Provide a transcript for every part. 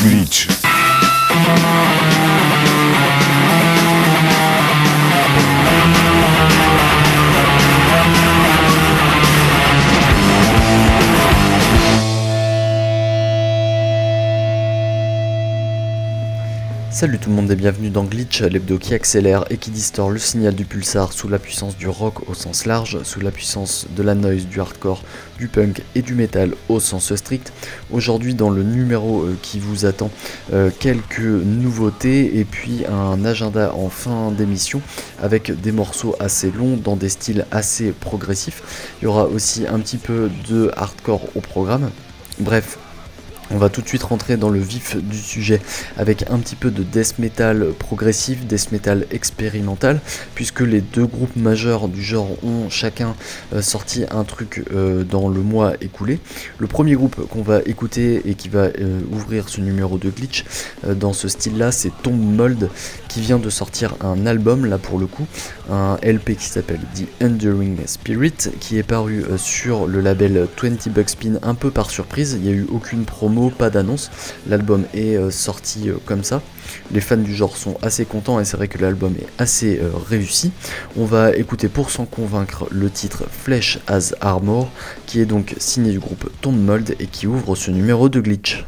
Glitch. Salut tout le monde et bienvenue dans Glitch, l'hebdo qui accélère et qui distord le signal du pulsar sous la puissance du rock au sens large, sous la puissance de la noise, du hardcore, du punk et du metal au sens strict. Aujourd'hui dans le numéro euh, qui vous attend, euh, quelques nouveautés et puis un agenda en fin d'émission avec des morceaux assez longs dans des styles assez progressifs. Il y aura aussi un petit peu de hardcore au programme. Bref, on va tout de suite rentrer dans le vif du sujet avec un petit peu de death metal progressif, death metal expérimental, puisque les deux groupes majeurs du genre ont chacun euh, sorti un truc euh, dans le mois écoulé. Le premier groupe qu'on va écouter et qui va euh, ouvrir ce numéro de glitch dans ce style-là, c'est Tomb Mold, qui vient de sortir un album, là pour le coup, un LP qui s'appelle The Enduring Spirit, qui est paru sur le label 20 Bucks Spin un peu par surprise. Il n'y a eu aucune promo pas d'annonce. L'album est euh, sorti euh, comme ça. Les fans du genre sont assez contents et c'est vrai que l'album est assez euh, réussi. On va écouter pour s'en convaincre le titre Flesh as Armor qui est donc signé du groupe Mold et qui ouvre ce numéro de glitch.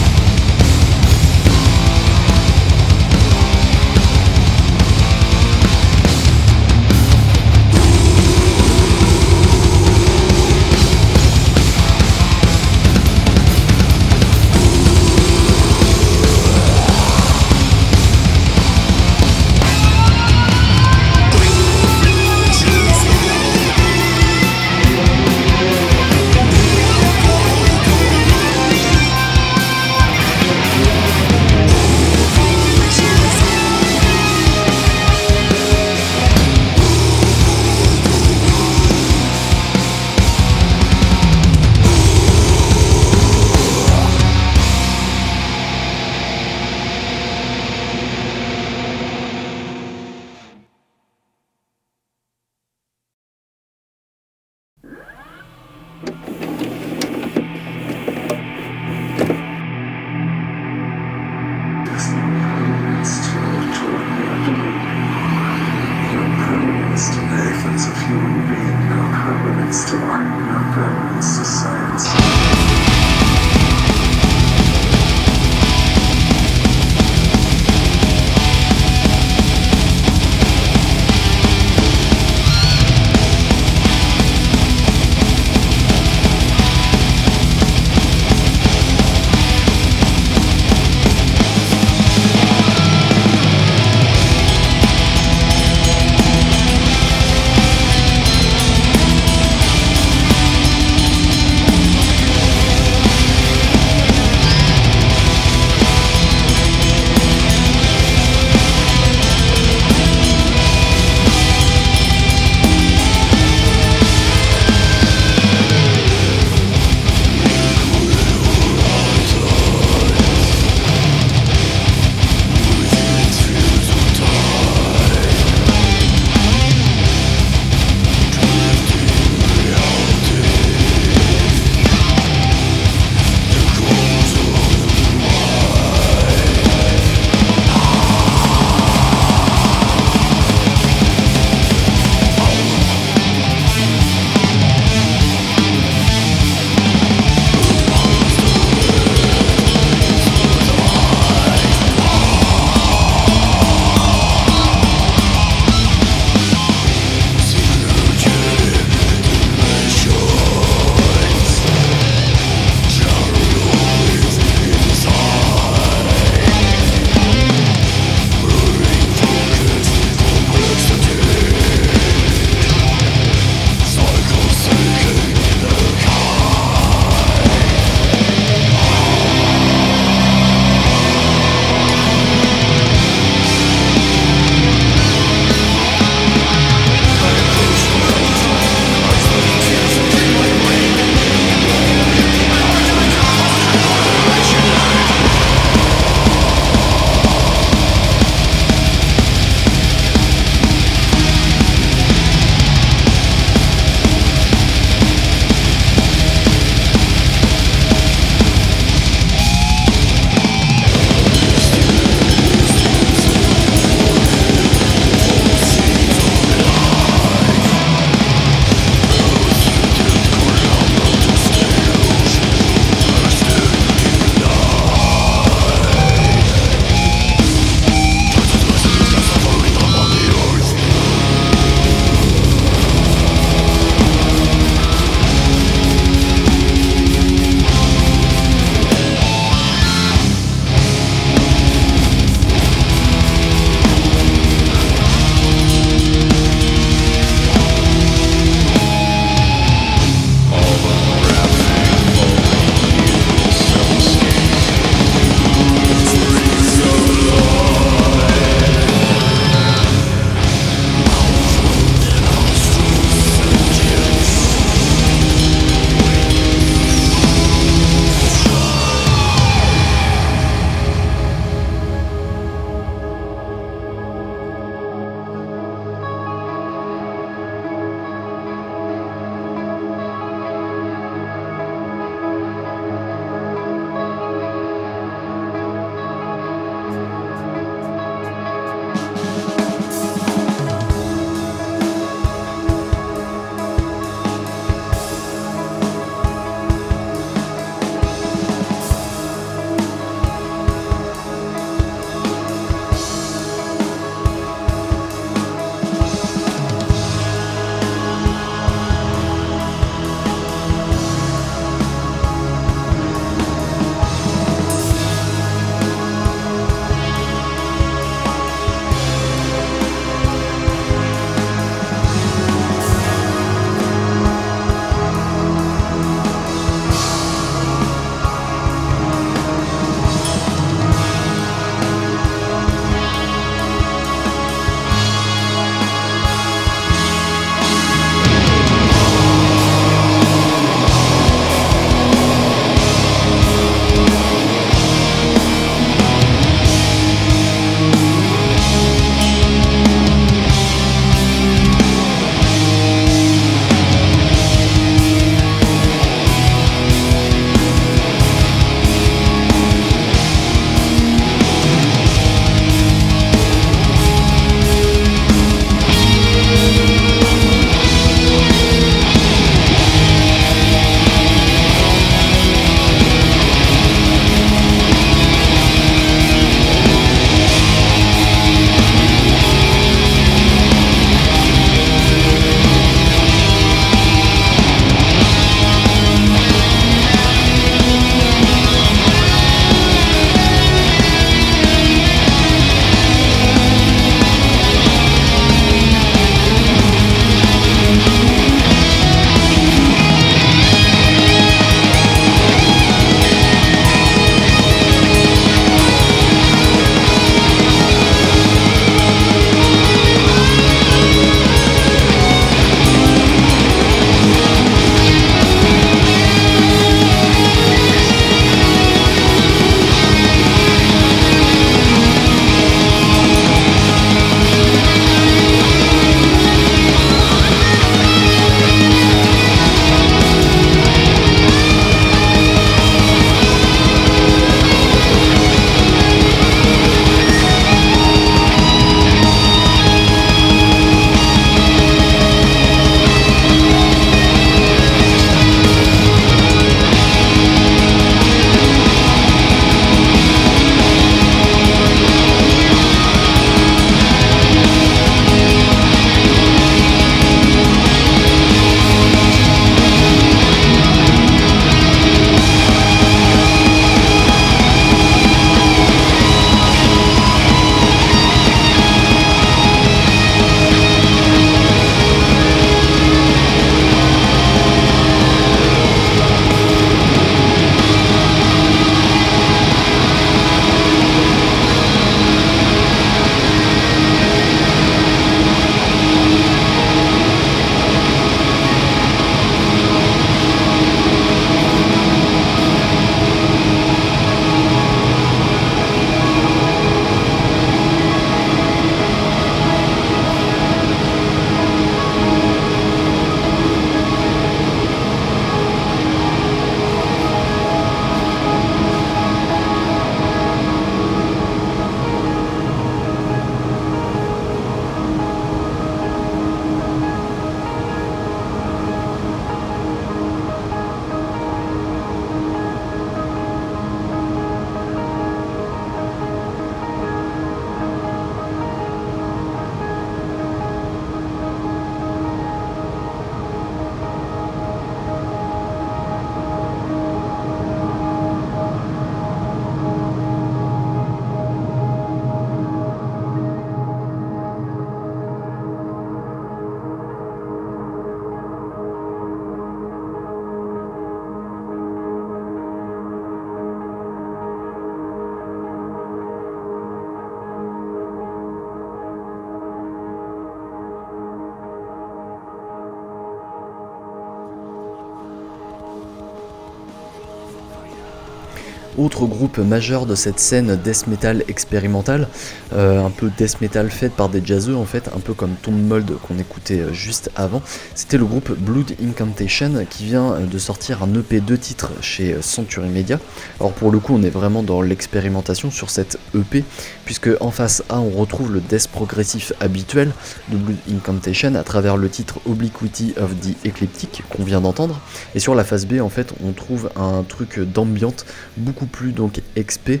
Groupe majeur de cette scène death metal expérimentale, un peu death metal faite par des jazzeux en fait, un peu comme Tom Mold qu'on écoutait juste avant, c'était le groupe Blood Incantation qui vient de sortir un EP de titres chez Century Media. Alors pour le coup on est vraiment dans l'expérimentation sur cette EP, puisque en face A on retrouve le death progressif habituel de Blood Incantation à travers le titre Obliquity of the Ecliptic qu'on vient d'entendre, et sur la face B en fait on trouve un truc d'ambiante beaucoup plus donc expé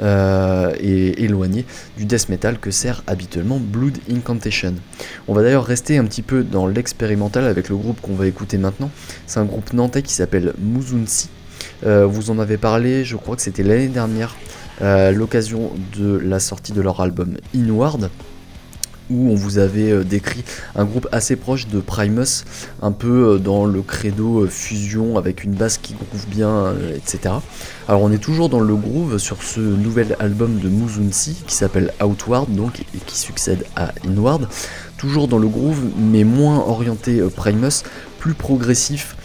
euh, et éloigné du death metal que sert habituellement Blood Incantation. On va d'ailleurs rester un petit peu dans l'expérimental avec le groupe qu'on va écouter maintenant. C'est un groupe nantais qui s'appelle Muzunsi. Euh, vous en avez parlé, je crois que c'était l'année dernière, euh, l'occasion de la sortie de leur album Inward où on vous avait euh, décrit un groupe assez proche de Primus, un peu euh, dans le credo euh, fusion avec une basse qui groove bien, etc. Alors on est toujours dans le groove sur ce nouvel album de Muzunsi qui s'appelle Outward donc et qui succède à Inward. Toujours dans le groove mais moins orienté Primus, plus progressif,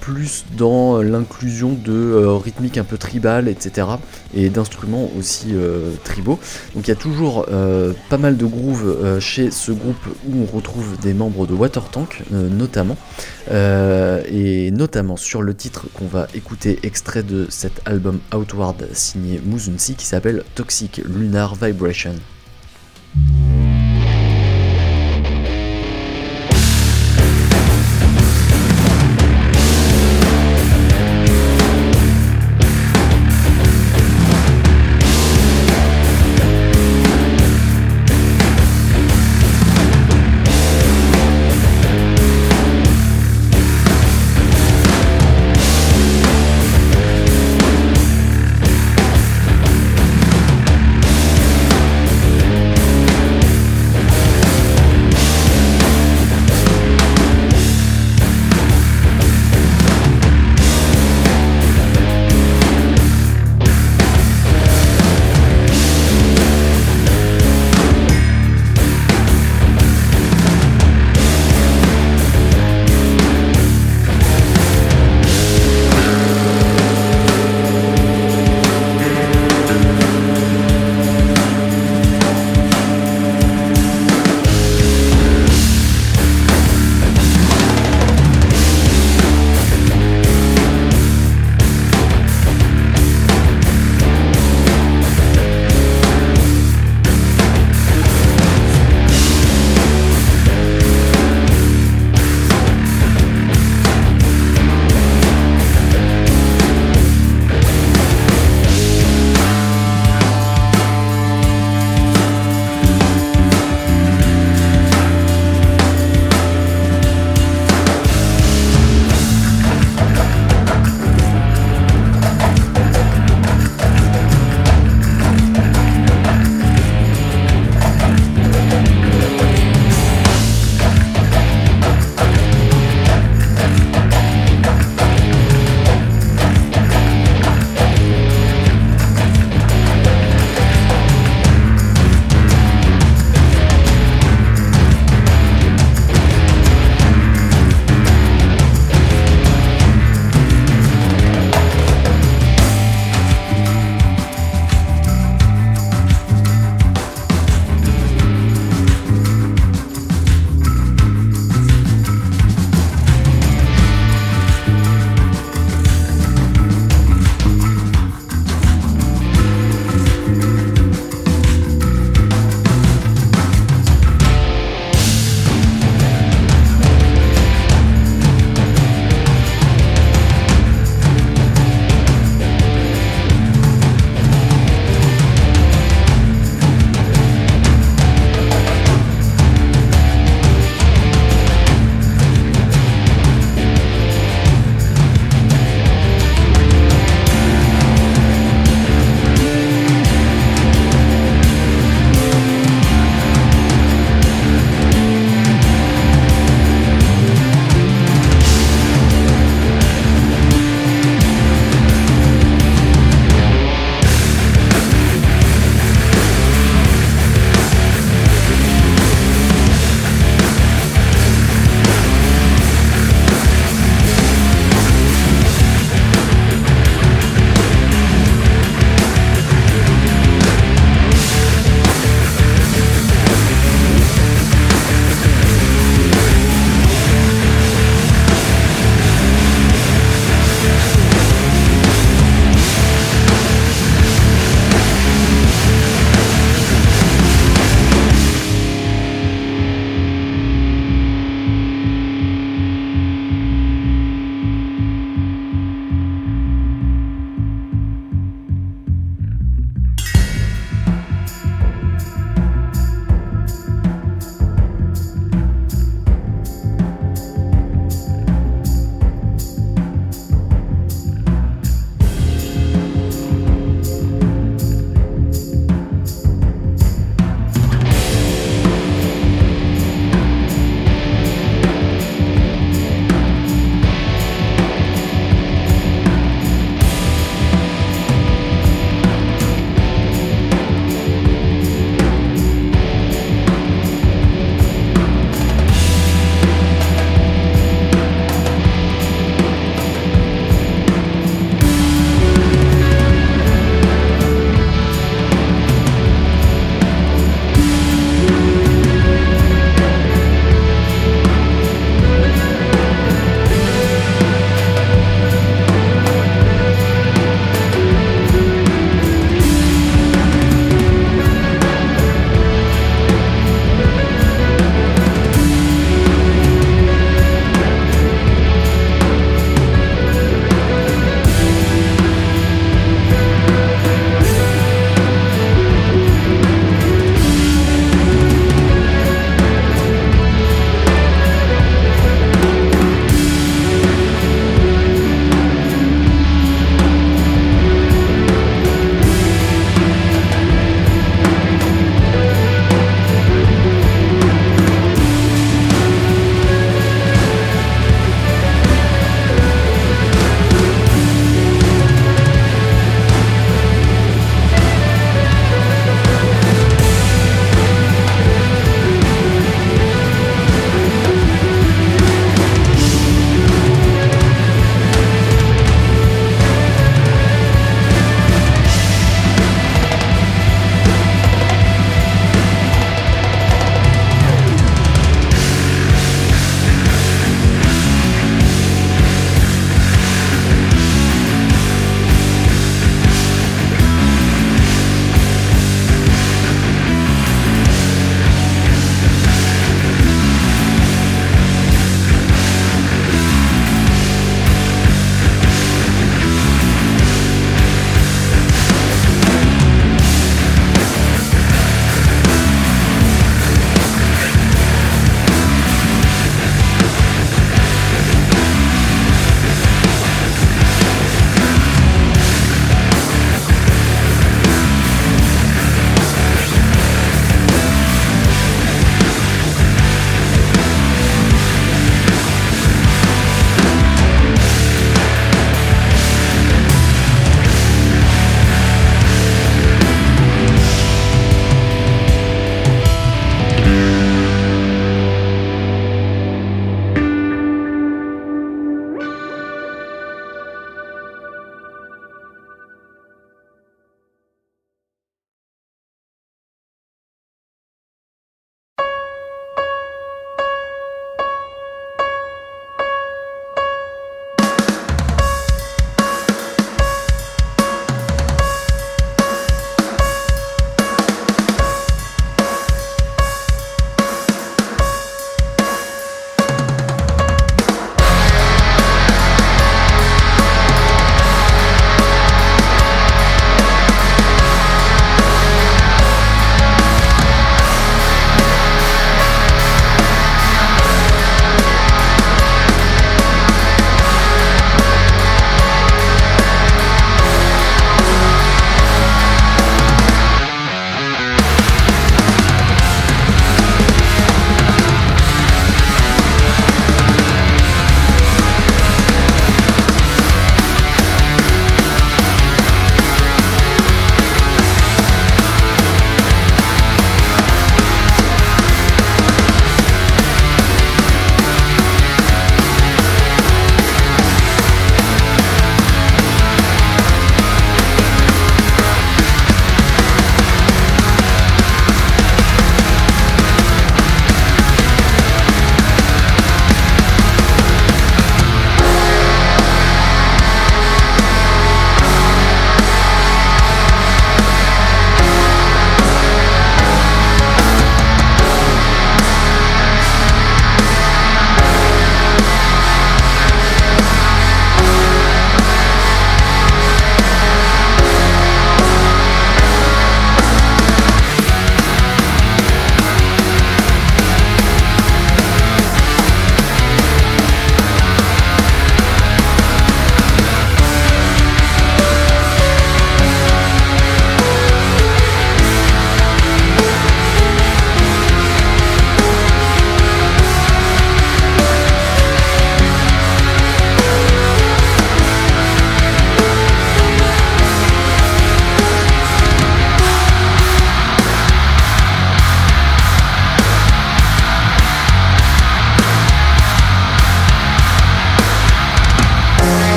plus dans l'inclusion de euh, rythmiques un peu tribales, etc. et d'instruments aussi euh, tribaux. Donc il y a toujours pas mal de grooves chez ce groupe où on retrouve des membres de Watertank notamment, et notamment sur le titre qu'on va écouter extrait de cet album Outward signé Muzunsi qui s'appelle Toxic Lunar Vibration.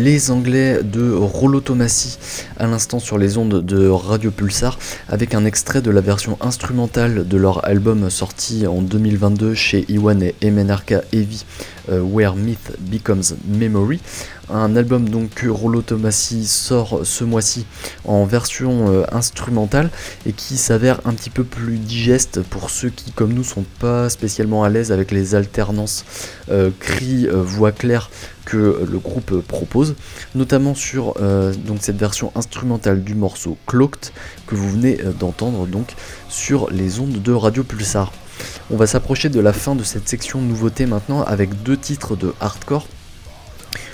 Les Anglais de Rolotomacy à l'instant sur les ondes de Radio Pulsar avec un extrait de la version instrumentale de leur album sorti en 2022 chez Iwan et MNRK Heavy euh, Where Myth Becomes Memory. Un album donc que Rollo Tomassi sort ce mois-ci en version euh, instrumentale et qui s'avère un petit peu plus digeste pour ceux qui comme nous sont pas spécialement à l'aise avec les alternances euh, cri voix claire le groupe propose, notamment sur donc cette version instrumentale du morceau Cloaked que vous venez d'entendre donc sur les ondes de Radio Pulsar. On va s'approcher de la fin de cette section nouveauté maintenant avec deux titres de hardcore.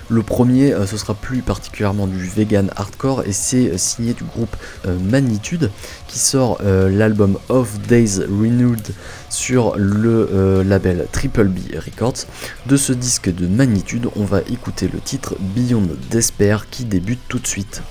Le premier, euh, ce sera plus particulièrement du vegan hardcore et c'est euh, signé du groupe euh, Magnitude qui sort l'album Of Days Renewed sur le label Triple B Records. De ce disque de Magnitude, on va écouter le titre Beyond Despair qui débute tout de suite.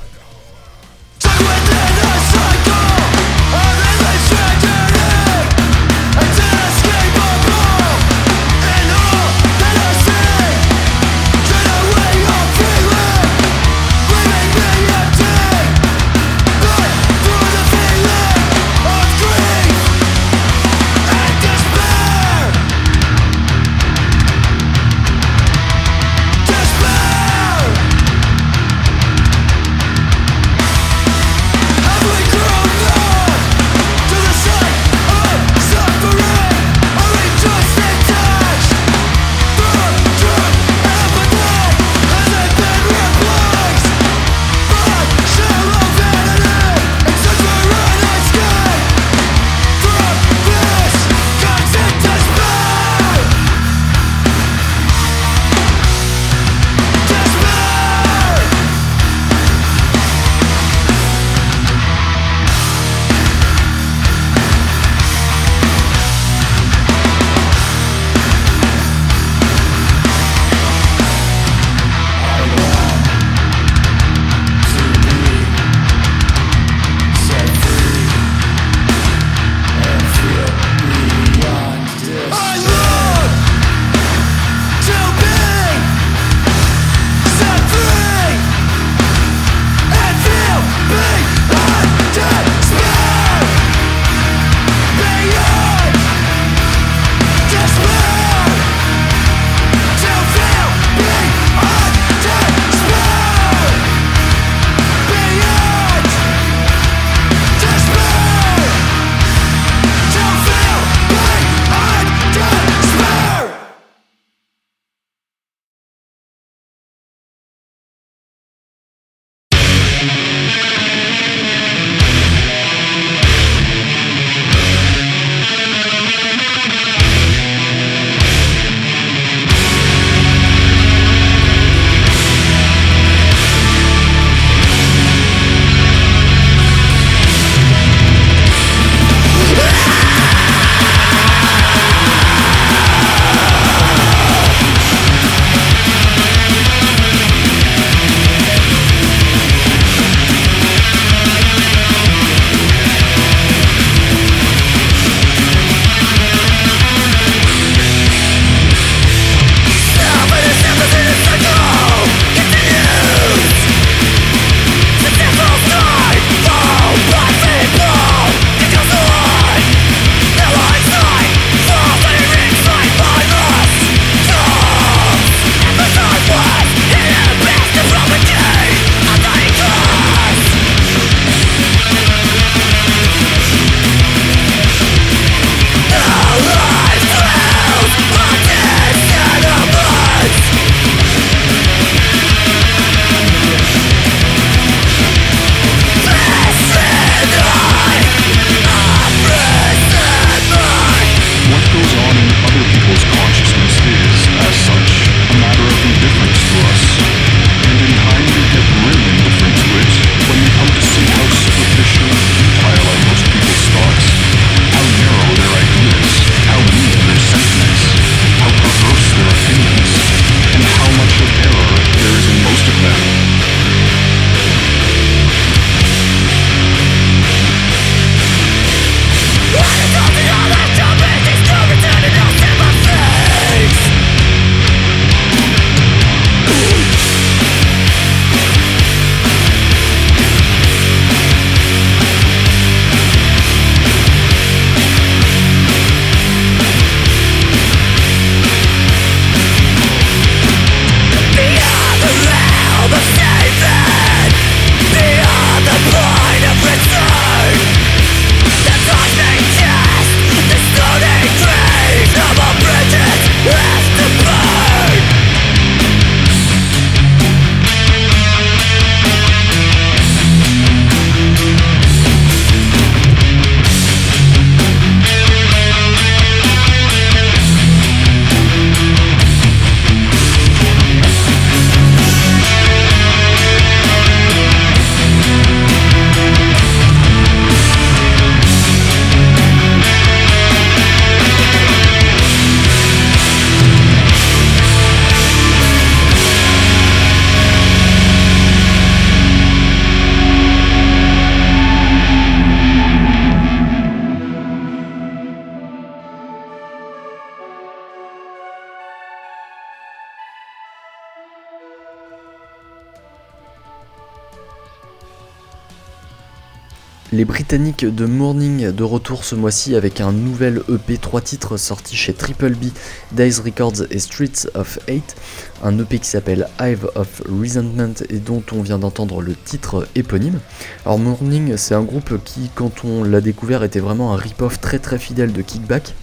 Les Britanniques de Morning de retour ce mois-ci avec un nouvel EP 3 titres sorti chez Triple B, Days Records et Streets of Hate, un EP qui s'appelle Hive of Resentment et dont on vient d'entendre le titre éponyme. Alors Morning c'est un groupe qui quand on l'a découvert était vraiment un rip-off très très fidèle de Kickback.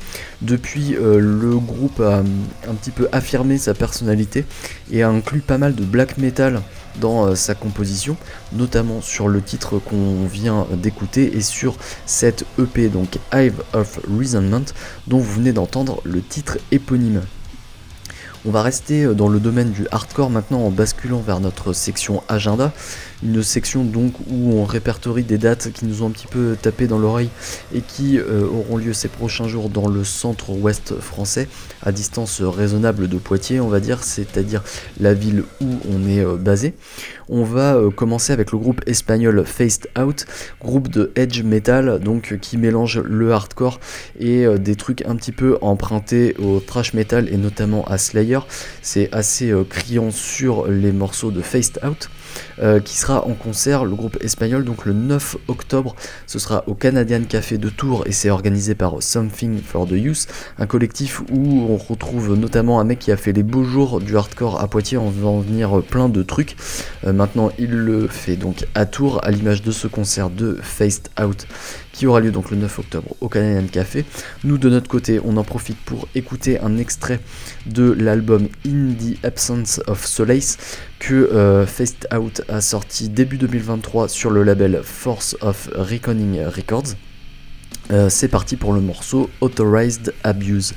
Depuis euh, le groupe a un petit peu affirmé sa personnalité et a inclus pas mal de black metal dans euh, sa composition, notamment sur le titre qu'on vient d'écouter et sur cette EP, donc Hive of Resentment, dont vous venez d'entendre le titre éponyme. On va rester euh, dans le domaine du hardcore maintenant en basculant vers notre section agenda une section donc où on répertorie des dates qui nous ont un petit peu tapé dans l'oreille et qui euh, auront lieu ces prochains jours dans le centre-ouest français, à distance raisonnable de Poitiers, on va dire, c'est-à-dire la ville où on est euh, basé. On va euh, commencer avec le groupe espagnol Faced Out, groupe de edge metal donc qui mélange le hardcore et des trucs un petit peu empruntés au thrash metal et notamment à Slayer. C'est assez criant sur les morceaux de Faced Out. Qui sera en concert, le groupe espagnol, donc le 9 octobre. Ce sera au Canadian Café de Tours et c'est organisé par Something for the Youth, un collectif où on retrouve notamment un mec qui a fait les beaux jours du hardcore à Poitiers en faisant venir plein de trucs. Euh, maintenant, il le fait donc à Tours, à l'image de ce concert de Faced Out qui aura lieu donc le 9 octobre au Canadian Café. Nous de notre côté, on en profite pour écouter un extrait de l'album In the Absence of Solace que euh, Faced Out a sorti début 2023 sur le label Force of Reckoning Records. Euh, c'est parti pour le morceau Authorized Abuse.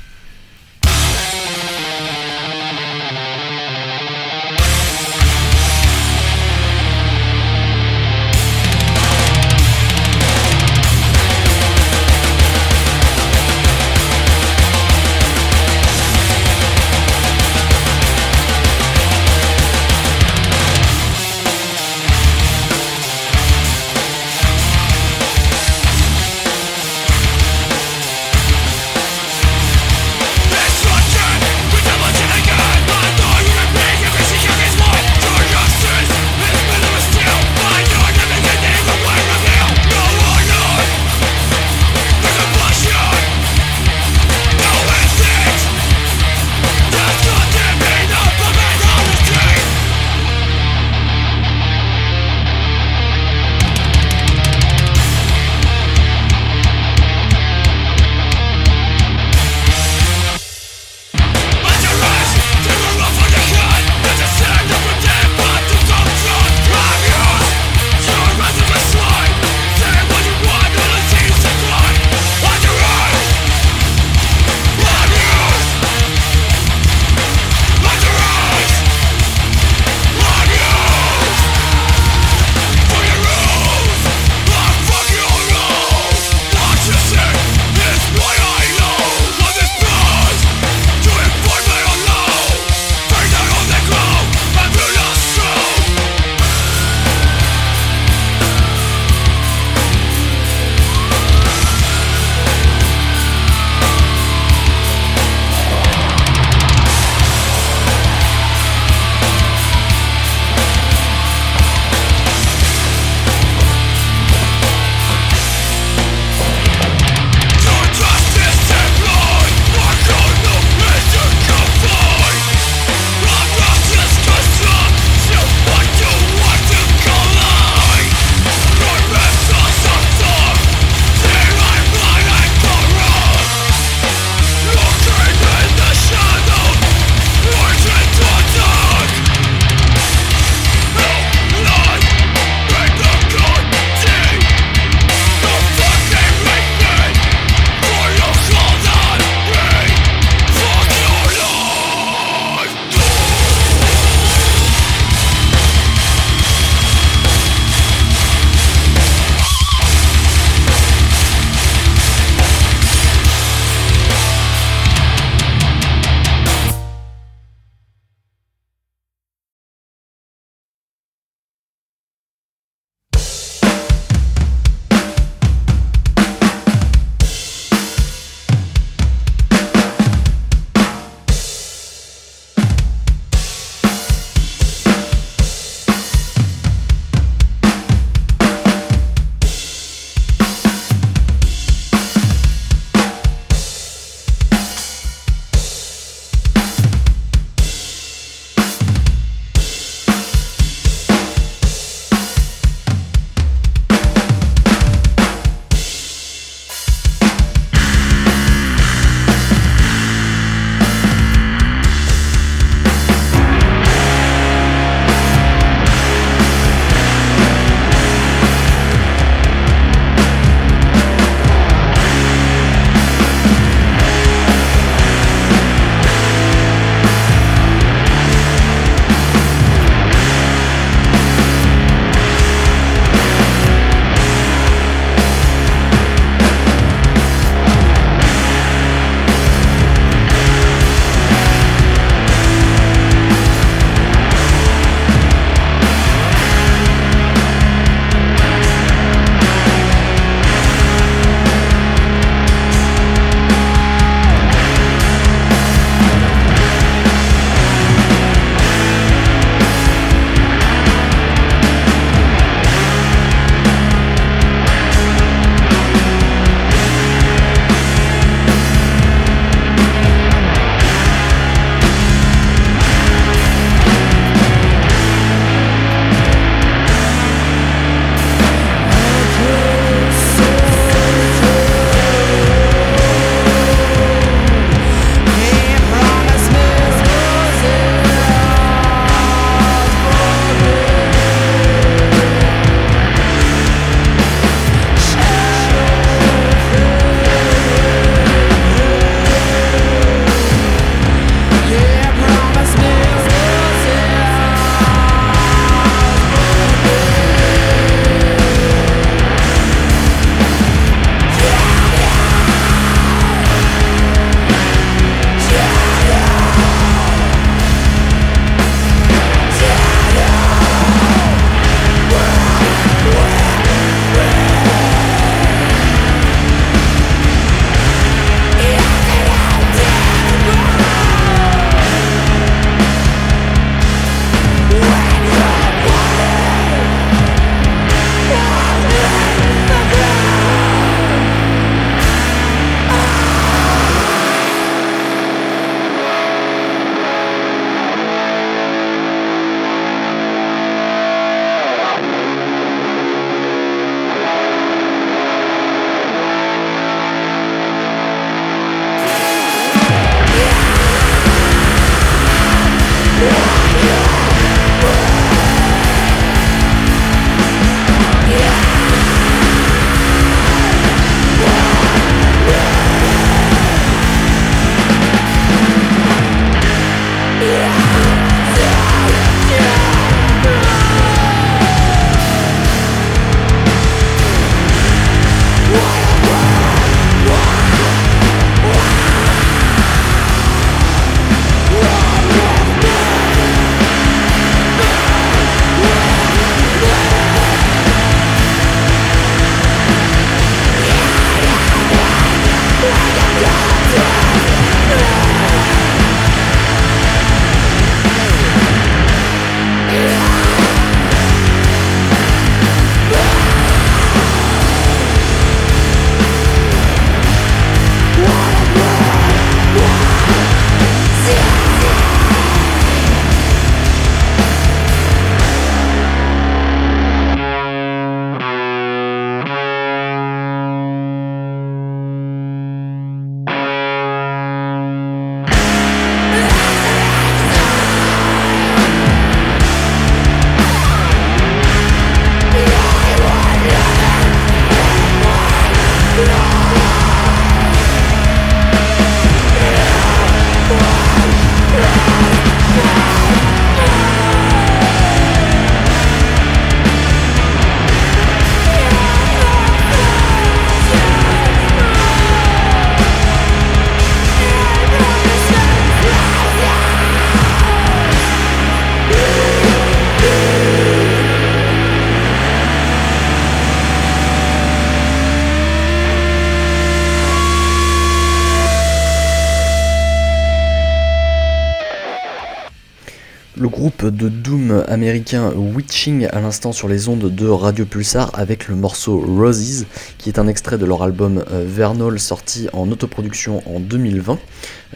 De Doom américain Witching à l'instant sur les ondes de Radio Pulsar avec le morceau Roses qui est un extrait de leur album euh, Vernal sorti en autoproduction en 2020.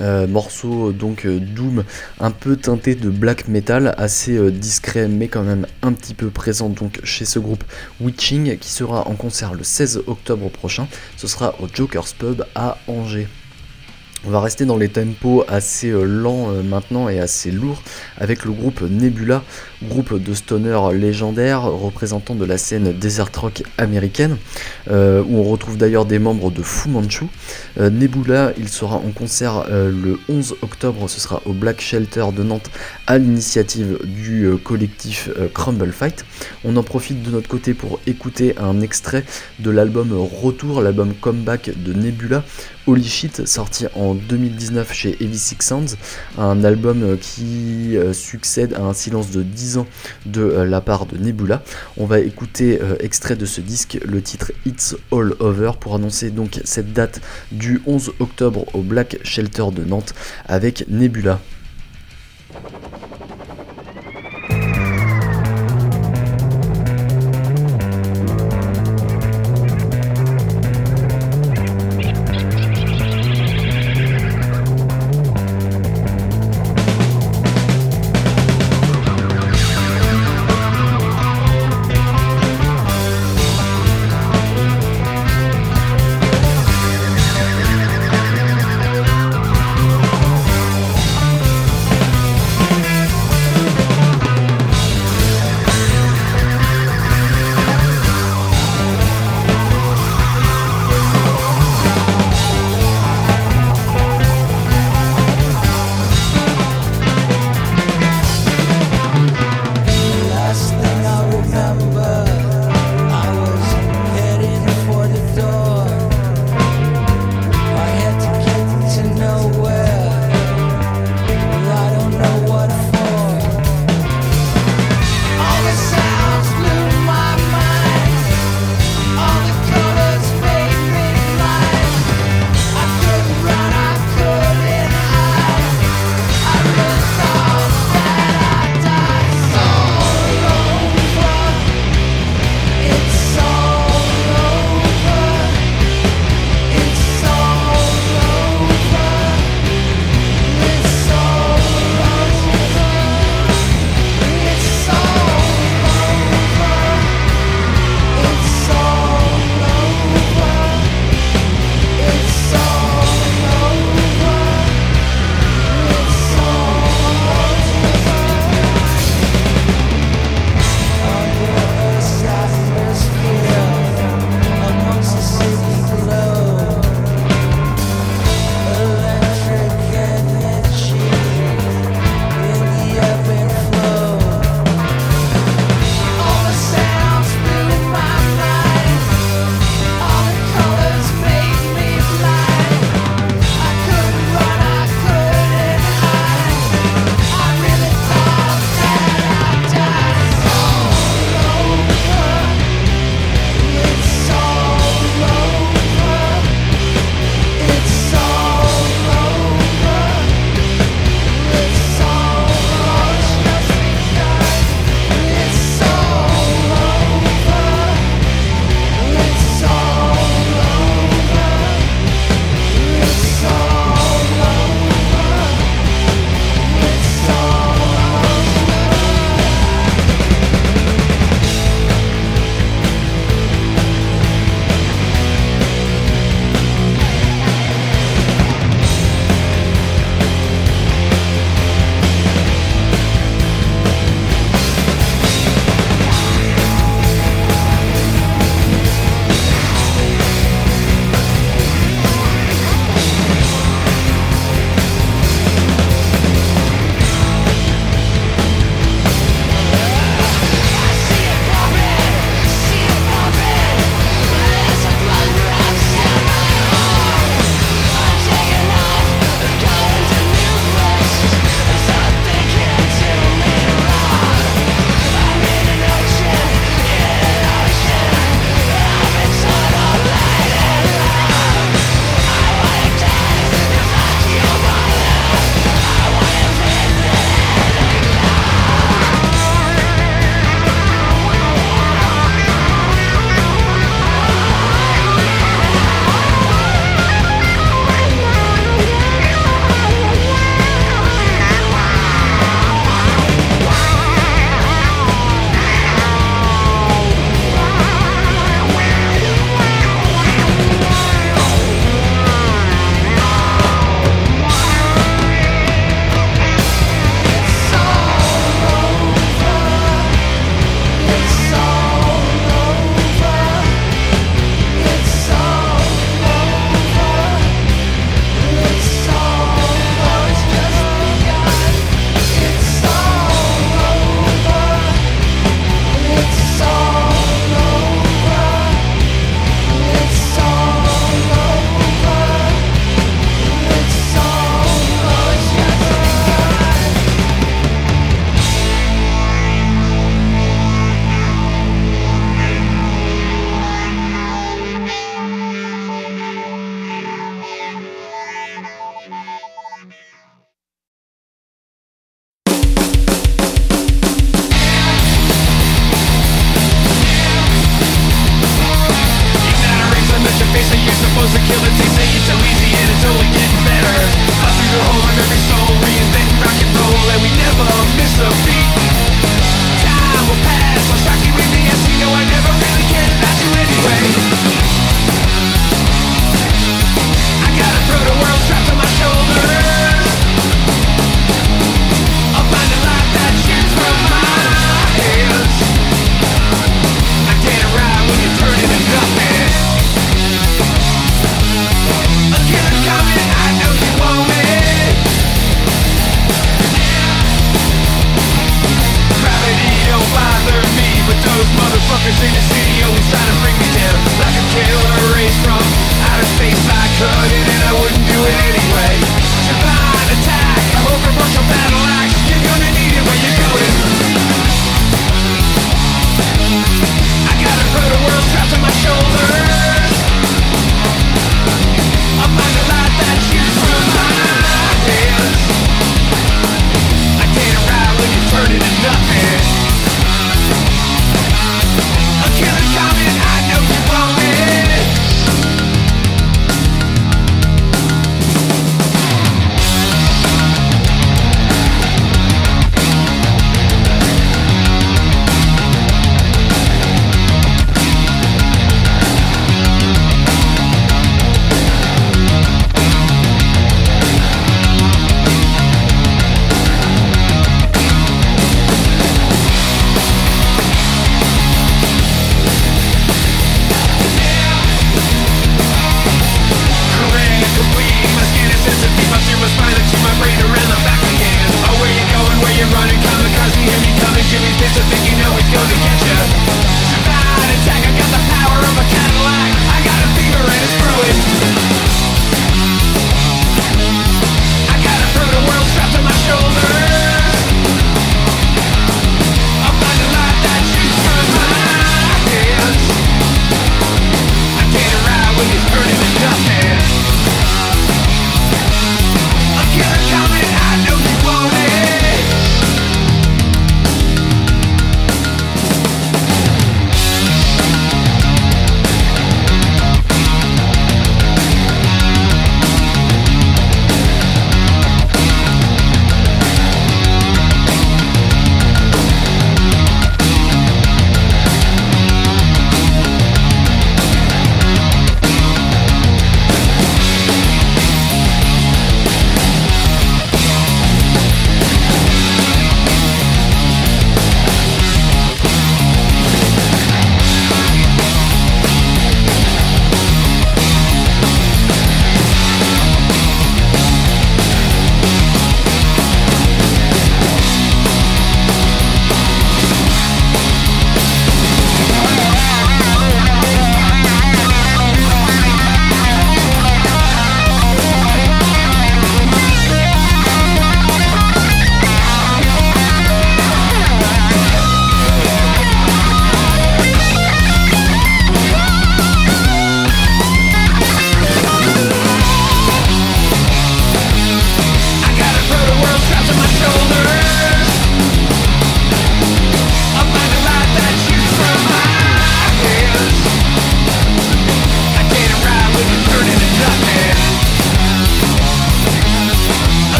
Euh, morceau donc euh, Doom un peu teinté de black metal, assez discret mais quand même un petit peu présent donc chez ce groupe Witching qui sera en concert le 16 octobre prochain. Ce sera au Joker's Pub à Angers. On va rester dans les tempos assez euh, lents euh, maintenant et assez lourds avec le groupe Nebula, groupe de stoner légendaire représentant de la scène desert rock américaine, euh, où on retrouve d'ailleurs des membres de Fu Manchu. Nebula, il sera en concert le 11 octobre, ce sera au Black Shelter de Nantes à l'initiative du collectif Crumble Fight. On en profite de notre côté pour écouter un extrait de l'album Retour, l'album Comeback de Nebula, Holy Shit, sorti en 2019 chez Heavy Six Sounds, un album euh, qui euh, succède à un silence de 10 de euh, la part de Nebula. On va écouter extrait de ce disque, le titre It's All Over, pour annoncer donc cette date du 11 octobre au Black Shelter de Nantes avec Nebula.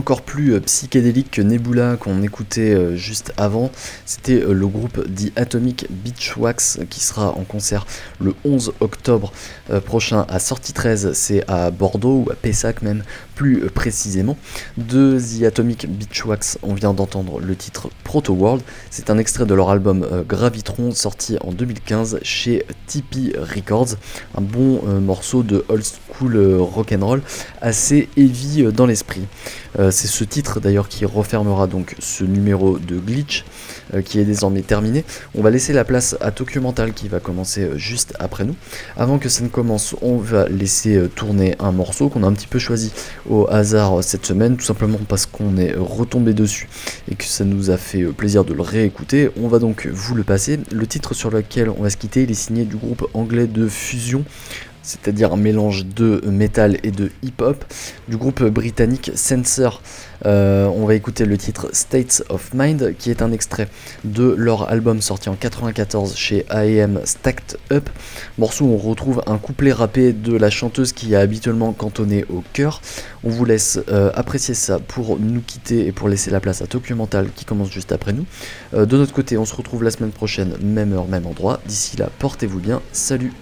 Euh, psychédélique que Nebula qu'on écoutait euh, juste avant. C'était euh, le groupe The Atomic Beachwax qui sera en concert le 11 octobre prochain à Sortie 13. C'est à Bordeaux ou à Pessac même plus précisément. De The Atomic Beachwax, on vient d'entendre le titre Proto World. C'est un extrait de leur album Gravitron sorti en 2015 chez Tipeee Records. Un bon morceau de old school rock'n'roll assez heavy dans l'esprit. C'est ce titre d'ailleurs qui refermera donc ce numéro de glitch euh, qui est désormais terminé. On va laisser la place à Tokyo Mental qui va commencer euh, juste après nous. Avant que ça ne commence, on va laisser euh, tourner un morceau qu'on a un petit peu choisi au hasard cette semaine, tout simplement parce qu'on est retombé dessus et que ça nous a fait plaisir de le réécouter. On va donc vous le passer. Le titre sur lequel on va se quitter, est signé du groupe anglais de Fusion c'est-à-dire un mélange de métal et de hip-hop, du groupe britannique Sensor. Euh, on va écouter le titre States of Mind, qui est un extrait de leur album sorti en 94 chez AM Stacked Up. Morceau où on retrouve un couplet rappé de la chanteuse qui est habituellement cantonnée au cœur. On vous laisse euh, apprécier ça pour nous quitter et pour laisser la place à Tokyo Mental qui commence juste après nous. Euh, de notre côté, on se retrouve la semaine prochaine, même heure, même endroit. D'ici là, portez-vous bien. Salut